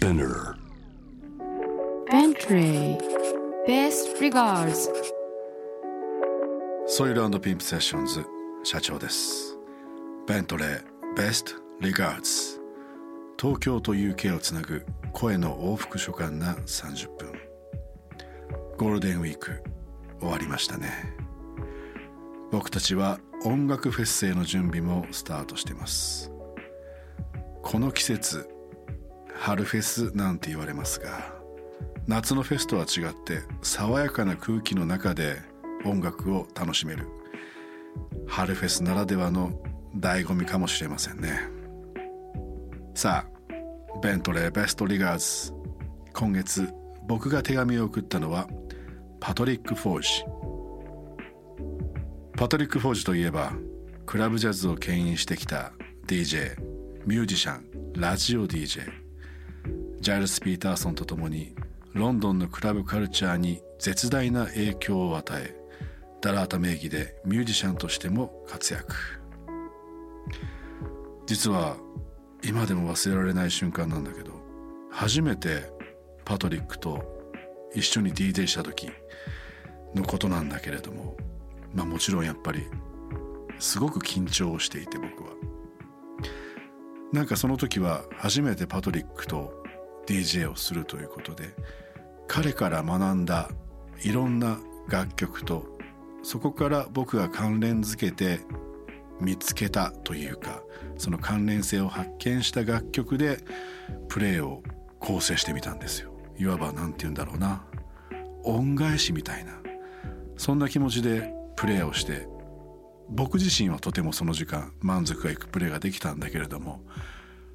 Spinner. Bentley Best regards. ソイルピンプセッションズ社長です。ベントレー Best Regards. 東京と UK をつなぐ声の往復書簡な30分。ゴールデンウィーク終わりましたね。僕たちは音楽フェスへの準備もスタートしてます。この季節春フェスなんて言われますが夏のフェスとは違って爽やかな空気の中で音楽を楽しめる。春フェスならではの醍醐味かもしれませんね。さあベントレーベストリガーズ。今月僕が手紙を送ったのはパトリック・フォージ。パトリック・フォージといえばクラブジャズを牽引してきた DJ ミュージシャンラジオ DJ ジャイルス・ピーターソンと共にロンドンのクラブカルチャーに絶大な影響を与えダラータ名義でミュージシャンとしても活躍。実は今でも忘れられない瞬間なんだけど初めてパトリックと一緒に DJ した時のことなんだけれどもまあもちろんやっぱりすごく緊張していて僕は。なんかその時は初めてパトリックと DJ をするということで彼から学んだいろんな楽曲とそこから僕が関連づけて見つけたというかその関連性を発見した楽曲でプレイを構成してみたんですよ。いわば何て言うんだろうな。恩返しみたいなそんな気持ちでプレイをして僕自身はとてもその時間満足がいくプレーができたんだけれども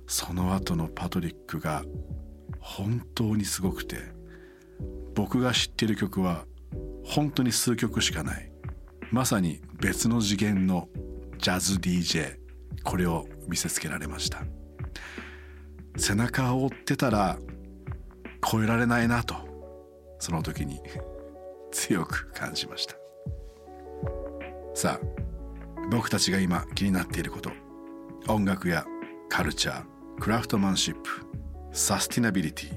その後のパトリックが本当にすごくて。僕が知ってる曲は本当に数曲しかない。まさに別の次元のジャズ DJ これを見せつけられました。背中を追ってたら超えられないなと。その時に強く感じました。さあ僕たちが今気になっていること。音楽やカルチャークラフトマンシップ。サスティナビリティ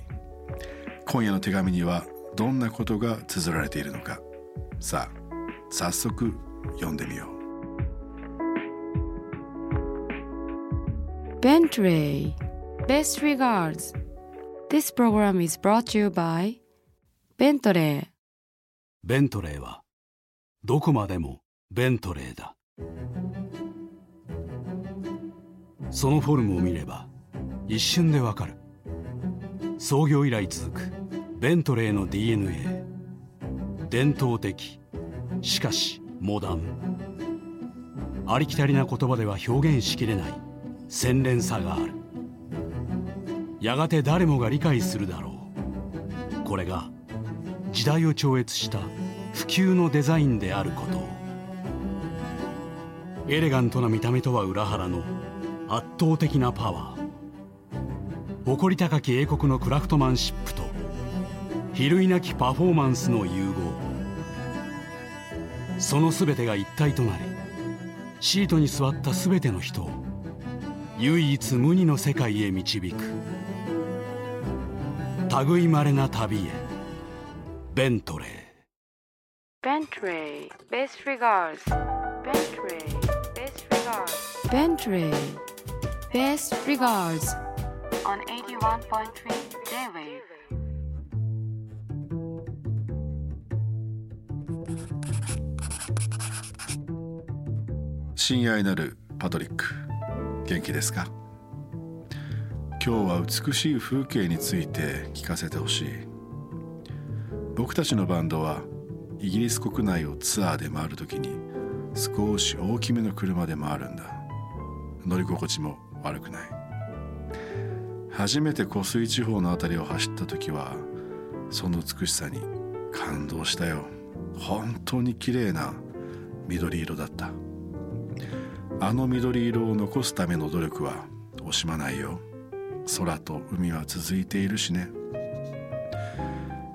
今夜の手紙にはどんなことが綴られているのか。さあ早速読んでみよう。Bentley Best regards. This program is brought to you by Bentley. ベントレーはどこまでもベントレーだ。そのフォルムを見れば一瞬でわかる創業以来続くベントレーの DNA 伝統的しかしモダン。ありきたりな言葉では表現しきれない洗練さがある。やがて誰もが理解するだろう。これが時代を超越した普及のデザインであること。をエレガントな見た目とは裏腹の圧倒的なパワー。誇り高き英国のクラフトマンシップと比類なきパフォーマンスの融合。その全てが一体となりシートに座った全ての人を唯一無二の世界へ導く。類まれな旅へベントレー。Bentley Best regards. Bentley Best regards. Bentley Best regards on 81.3 J-Wave 親愛なるパトリック元気ですか？今日は美しい風景について聞かせてほしい。僕たちのバンドはイギリス国内をツアーで回る時に少し大きめの車で回るんだ。乗り心地も悪くない。初めて湖水地方の辺りを走った時はその美しさに感動したよ。本当に綺麗な緑色だった。あの緑色を残すための努力は惜しまないよ。空と海は続いているしね。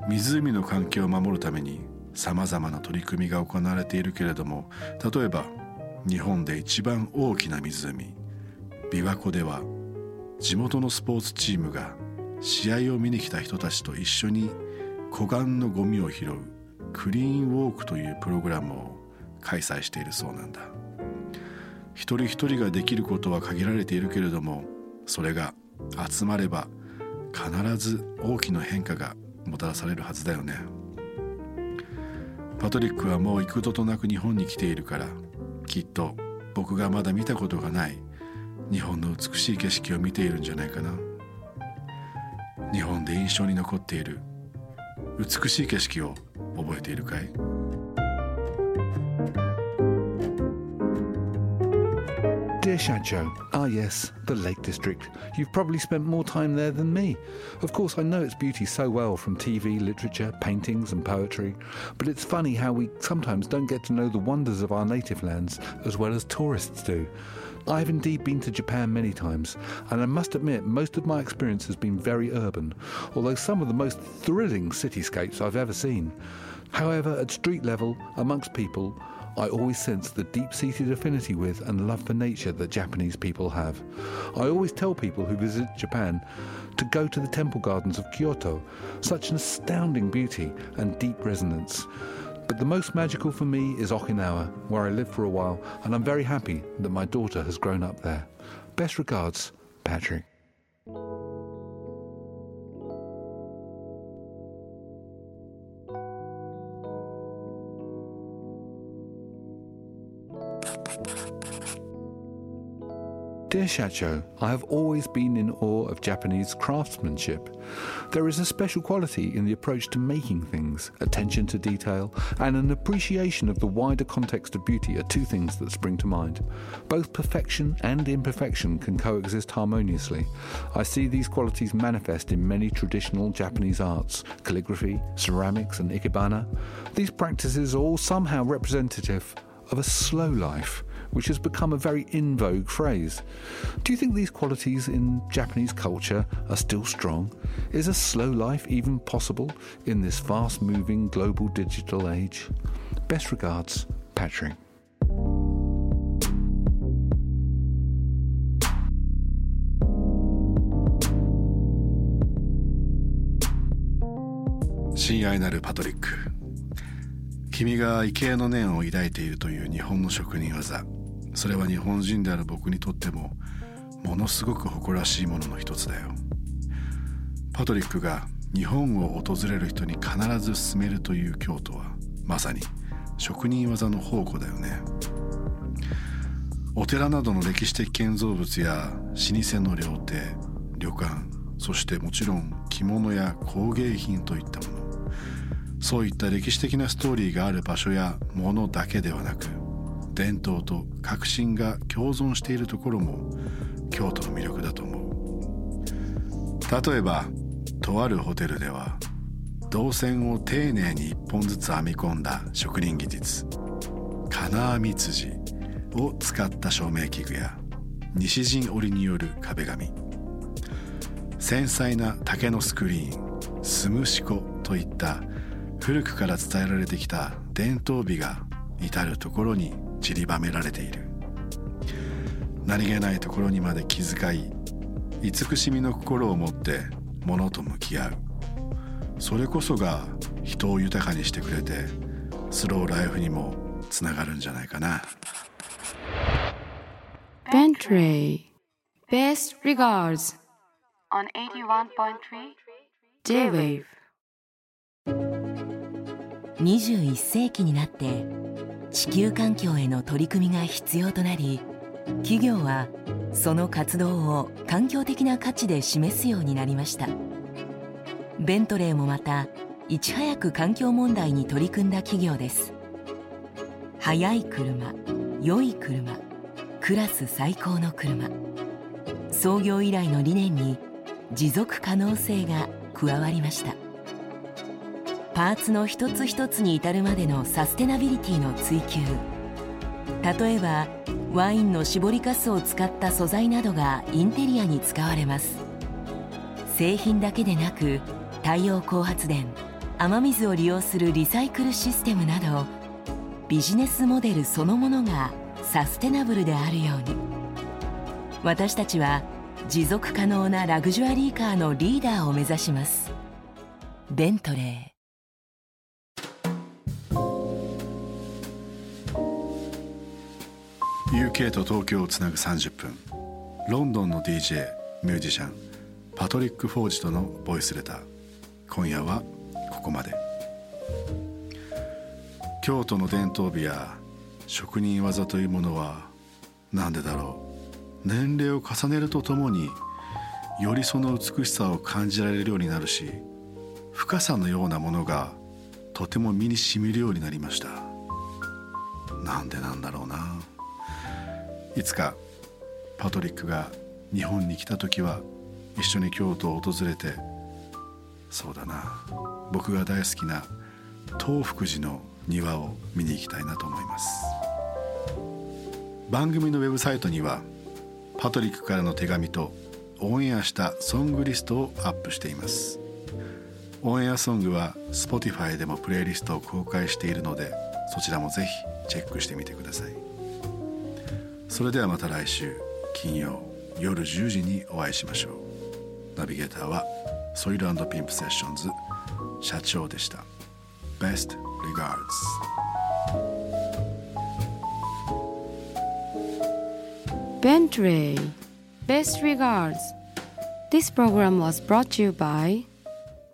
湖の環境を守るためにさまざまな取り組みが行われているけれども例えば日本で一番大きな湖琵琶湖では地元のスポーツチームが試合を見に来た人たちと一緒に湖岸のゴミを拾うクリーンウォークというプログラムを開催しているそうなんだ。一人一人ができることは限られているけれどもそれが集まれば必ず大きな変化がもたらされるはずだよね。パトリックはもう幾度となく日本に来ているからきっと僕がまだ見たことがない日本の美しい景色を見ているんじゃないかな日本で印象に残っている美しい景色を覚えているかい Dear Shacho, ah yes, the Lake District. You've probably spent more time there than me. Of course, I know its beauty so well from TV, literature, paintings, and poetry, but it's funny how we sometimes don't get to know the wonders of our native lands as well as tourists do. I've indeed been to Japan many times, and I must admit most of my experience has been very urban, although some of the most thrilling cityscapes I've ever seen. However, at street level, amongst people, I always sense the deep seated affinity with and love for nature that Japanese people have. I always tell people who visit Japan to go to the temple gardens of Kyoto, such an astounding beauty and deep resonance. But the most magical for me is Okinawa, where I lived for a while, and I'm very happy that my daughter has grown up there. Best regards, Patrick. 'Dear Shacho, I have always been in awe of Japanese craftsmanship. There is a special quality in the approach to making things, attention to detail, and an appreciation of the wider context of beauty are two things that spring to mind. Both perfection and imperfection can coexist harmoniously. I see these qualities manifest in many traditional Japanese arts, calligraphy, ceramics, and ikebana. These practices are all somehow representative of a slow life which has become a very in vogue phrase. Do you think these qualities in Japanese culture are still strong? Is a slow life even possible in this fast moving global digital age? Best regards, Patrick. 親愛なるパトリック君が畏敬の念を抱いているという日本の職人技 それは日本人である僕にとってもものすごく誇らしいものの一つだよ。パトリックが日本を訪れる人に必ず進めるという京都はまさに職人技の宝庫だよね。お寺などの歴史的建造物や老舗の料亭旅館そしてもちろん着物や工芸品といったもの。そういった歴史的なストーリーがある場所やものだけではなく伝統と革新が共存しているところも京都の魅力だと思う。例えばとあるホテルでは銅線を丁寧に一本ずつ編み込んだ職人技術金網辻を使った照明器具や西陣織による壁紙繊細な竹のスクリーンスムシコといった古くから伝えられてきた伝統美が至る所に散りばめられている。何気ないところにまで気遣い慈しみの心を持って物と向き合う。それこそが人を豊かにしてくれてスローライフにもつながるんじゃないかな。Bentley. Best regards. On 81.3 J-Wave. 21世紀になって地球環境への取り組みが必要となり企業はその活動を環境的な価値で示すようになりました。ベントレーもまたいち早く環境問題に取り組んだ企業です。速い車良い車クラス最高の車。創業以来の理念に持続可能性が加わりました。パーツの一つ一つに至るまでのサステナビリティの追求。例えばワインの搾りかすを使った素材などがインテリアに使われます。製品だけでなく太陽光発電雨水を利用するリサイクルシステムなどビジネスモデルそのものがサステナブルであるように。私たちは持続可能なラグジュアリーカーのリーダーを目指します。ベントレー。UK と東京をつなぐ30分ロンドンの DJ ミュージシャンパトリック・フォージとのボイスレター。今夜はここまで。京都の伝統美や職人技というものは何でだろう。年齢を重ねるとともによりその美しさを感じられるようになるし深さのようなものがとても身にしみるようになりました。なんでなんだろうな。いつかパトリックが日本に来た時は一緒に京都を訪れてそうだな僕が大好きな東福寺の庭を見に行きたいなと思います。番組のウェブサイトにはパトリックからの手紙とオンエアしたソングリストをアップしています。オンエアソングは Spotify でもプレイリストを公開しているのでそちらもぜひチェックしてみてください。それではまた来週金曜夜10時にお会いしましょうナビゲーターはソイルピンプセッションズ社長でした Best regards Bentley Best regards This program was brought to you by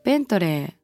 Bentley